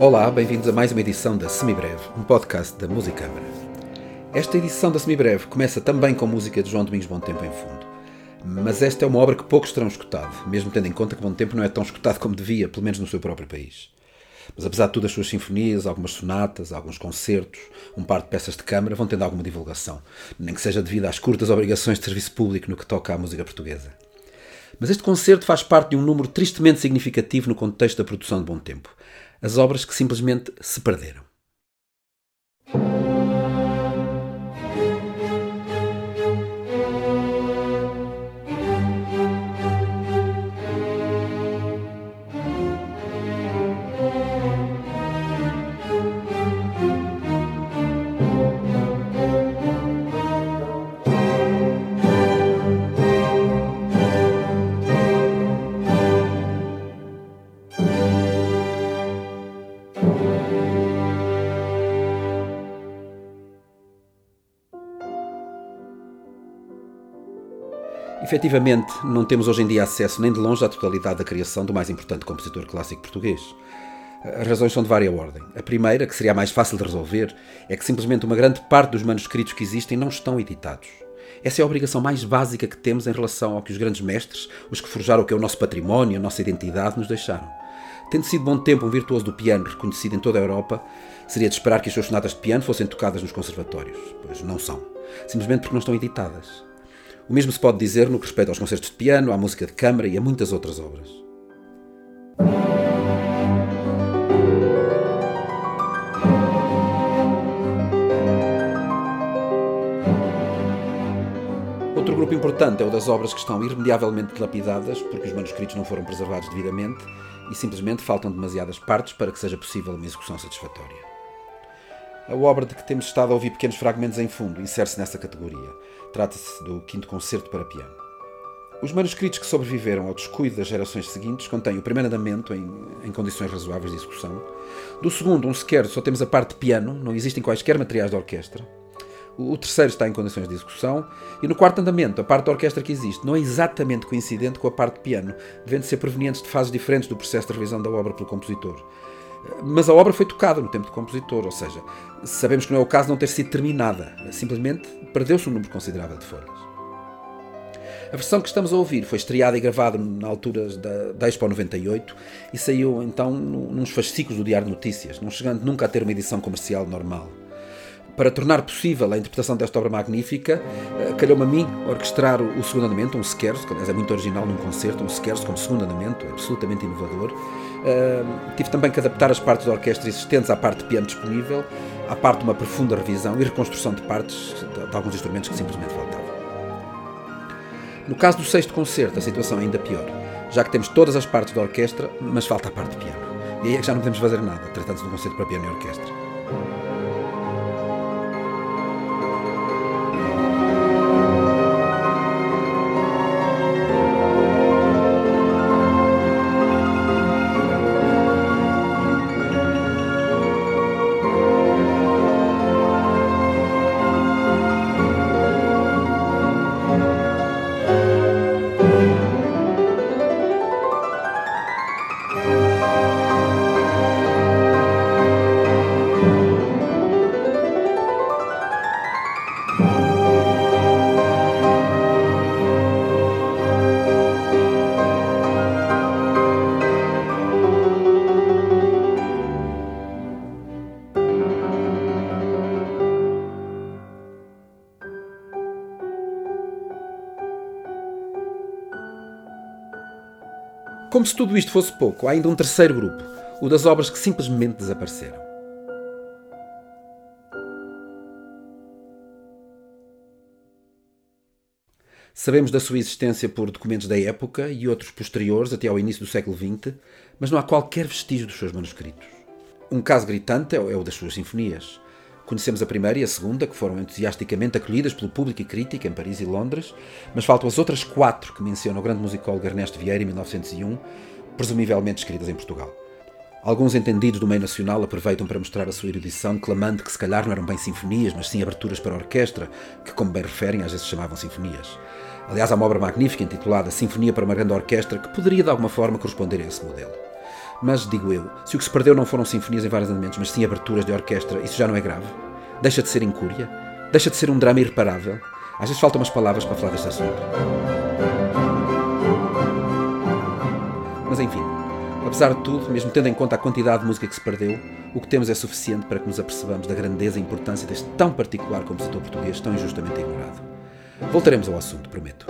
Olá, bem-vindos a mais uma edição da Semibreve, um podcast da Música Câmara. Esta edição da Semibreve começa também com música de João Domingos Bom Tempo em fundo. Mas esta é uma obra que poucos terão escutado, mesmo tendo em conta que Bom Tempo não é tão escutado como devia, pelo menos no seu próprio país. Mas apesar de tudo, as suas sinfonias, algumas sonatas, alguns concertos, um par de peças de câmara vão tendo alguma divulgação, nem que seja devido às curtas obrigações de serviço público no que toca à música portuguesa. Mas este concerto faz parte de um número tristemente significativo no contexto da produção de Bom Tempo. As obras que simplesmente se perderam. Efetivamente, não temos hoje em dia acesso nem de longe à totalidade da criação do mais importante compositor clássico português. As razões são de vária ordem. A primeira, que seria a mais fácil de resolver, é que simplesmente uma grande parte dos manuscritos que existem não estão editados. Essa é a obrigação mais básica que temos em relação ao que os grandes mestres, os que forjaram o que é o nosso património, a nossa identidade, nos deixaram. Tendo sido bom tempo um virtuoso do piano reconhecido em toda a Europa, seria de esperar que as suas sonatas de piano fossem tocadas nos conservatórios. Pois não são. Simplesmente porque não estão editadas. O mesmo se pode dizer no que respeita aos concertos de piano, à música de câmara e a muitas outras obras. Outro grupo importante é o das obras que estão irremediavelmente dilapidadas porque os manuscritos não foram preservados devidamente e simplesmente faltam demasiadas partes para que seja possível uma execução satisfatória. A obra de que temos estado a ouvir pequenos fragmentos em fundo insere-se nessa categoria. Trata-se do Quinto Concerto para Piano. Os manuscritos que sobreviveram ao descuido das gerações seguintes contêm o primeiro andamento em, em condições razoáveis de execução. Do segundo, um sequer, só temos a parte de piano, não existem quaisquer materiais de orquestra. O, terceiro está em condições de execução. E no quarto andamento, a parte da orquestra que existe não é exatamente coincidente com a parte de piano, devendo ser provenientes de fases diferentes do processo de revisão da obra pelo compositor. Mas a obra foi tocada no tempo do compositor, ou seja, sabemos que não é o caso de não ter sido terminada, simplesmente perdeu-se um número considerável de folhas. A versão que estamos a ouvir foi estreada e gravada na altura da, da Expo 98 e saiu então nos fascículos do Diário de Notícias, não chegando nunca a ter uma edição comercial normal. Para tornar possível a interpretação desta obra magnífica, eh, calhou-me a mim orquestrar o segundo andamento, um scherzo, que aliás é muito original num concerto, um scherzo como segundo andamento, absolutamente inovador. Uh, tive também que adaptar as partes da orquestra existentes à parte de piano disponível, à parte de uma profunda revisão e reconstrução de partes de alguns instrumentos que simplesmente faltavam. No caso do sexto concerto, a situação é ainda pior, já que temos todas as partes da orquestra, mas falta a parte de piano. E aí é que já não podemos fazer nada, tratando-se de um concerto para piano e orquestra. Como se tudo isto fosse pouco, há ainda um terceiro grupo, o das obras que simplesmente desapareceram. Sabemos da sua existência por documentos da época e outros posteriores até ao início do século XX, mas não há qualquer vestígio dos seus manuscritos. Um caso gritante é o das suas sinfonias. Conhecemos a primeira e a segunda, que foram entusiasticamente acolhidas pelo público e crítica em Paris e Londres, mas faltam as outras quatro que menciona o grande musicólogo Ernesto Vieira em 1901, presumivelmente escritas em Portugal. Alguns entendidos do meio nacional aproveitam para mostrar a sua erudição, clamando que se calhar não eram bem sinfonias, mas sim aberturas para orquestra, que, como bem referem, às vezes chamavam sinfonias. Aliás, há uma obra magnífica intitulada Sinfonia para uma Grande Orquestra que poderia de alguma forma corresponder a esse modelo. Mas, digo eu, se o que se perdeu não foram sinfonias em vários andamentos, mas sim aberturas de orquestra, isso já não é grave? Deixa de ser incúria? Deixa de ser um drama irreparável? Às vezes faltam umas palavras para falar deste assunto. Mas enfim, apesar de tudo, mesmo tendo em conta a quantidade de música que se perdeu, o que temos é suficiente para que nos apercebamos da grandeza e importância deste tão particular compositor português tão injustamente ignorado. Voltaremos ao assunto, prometo.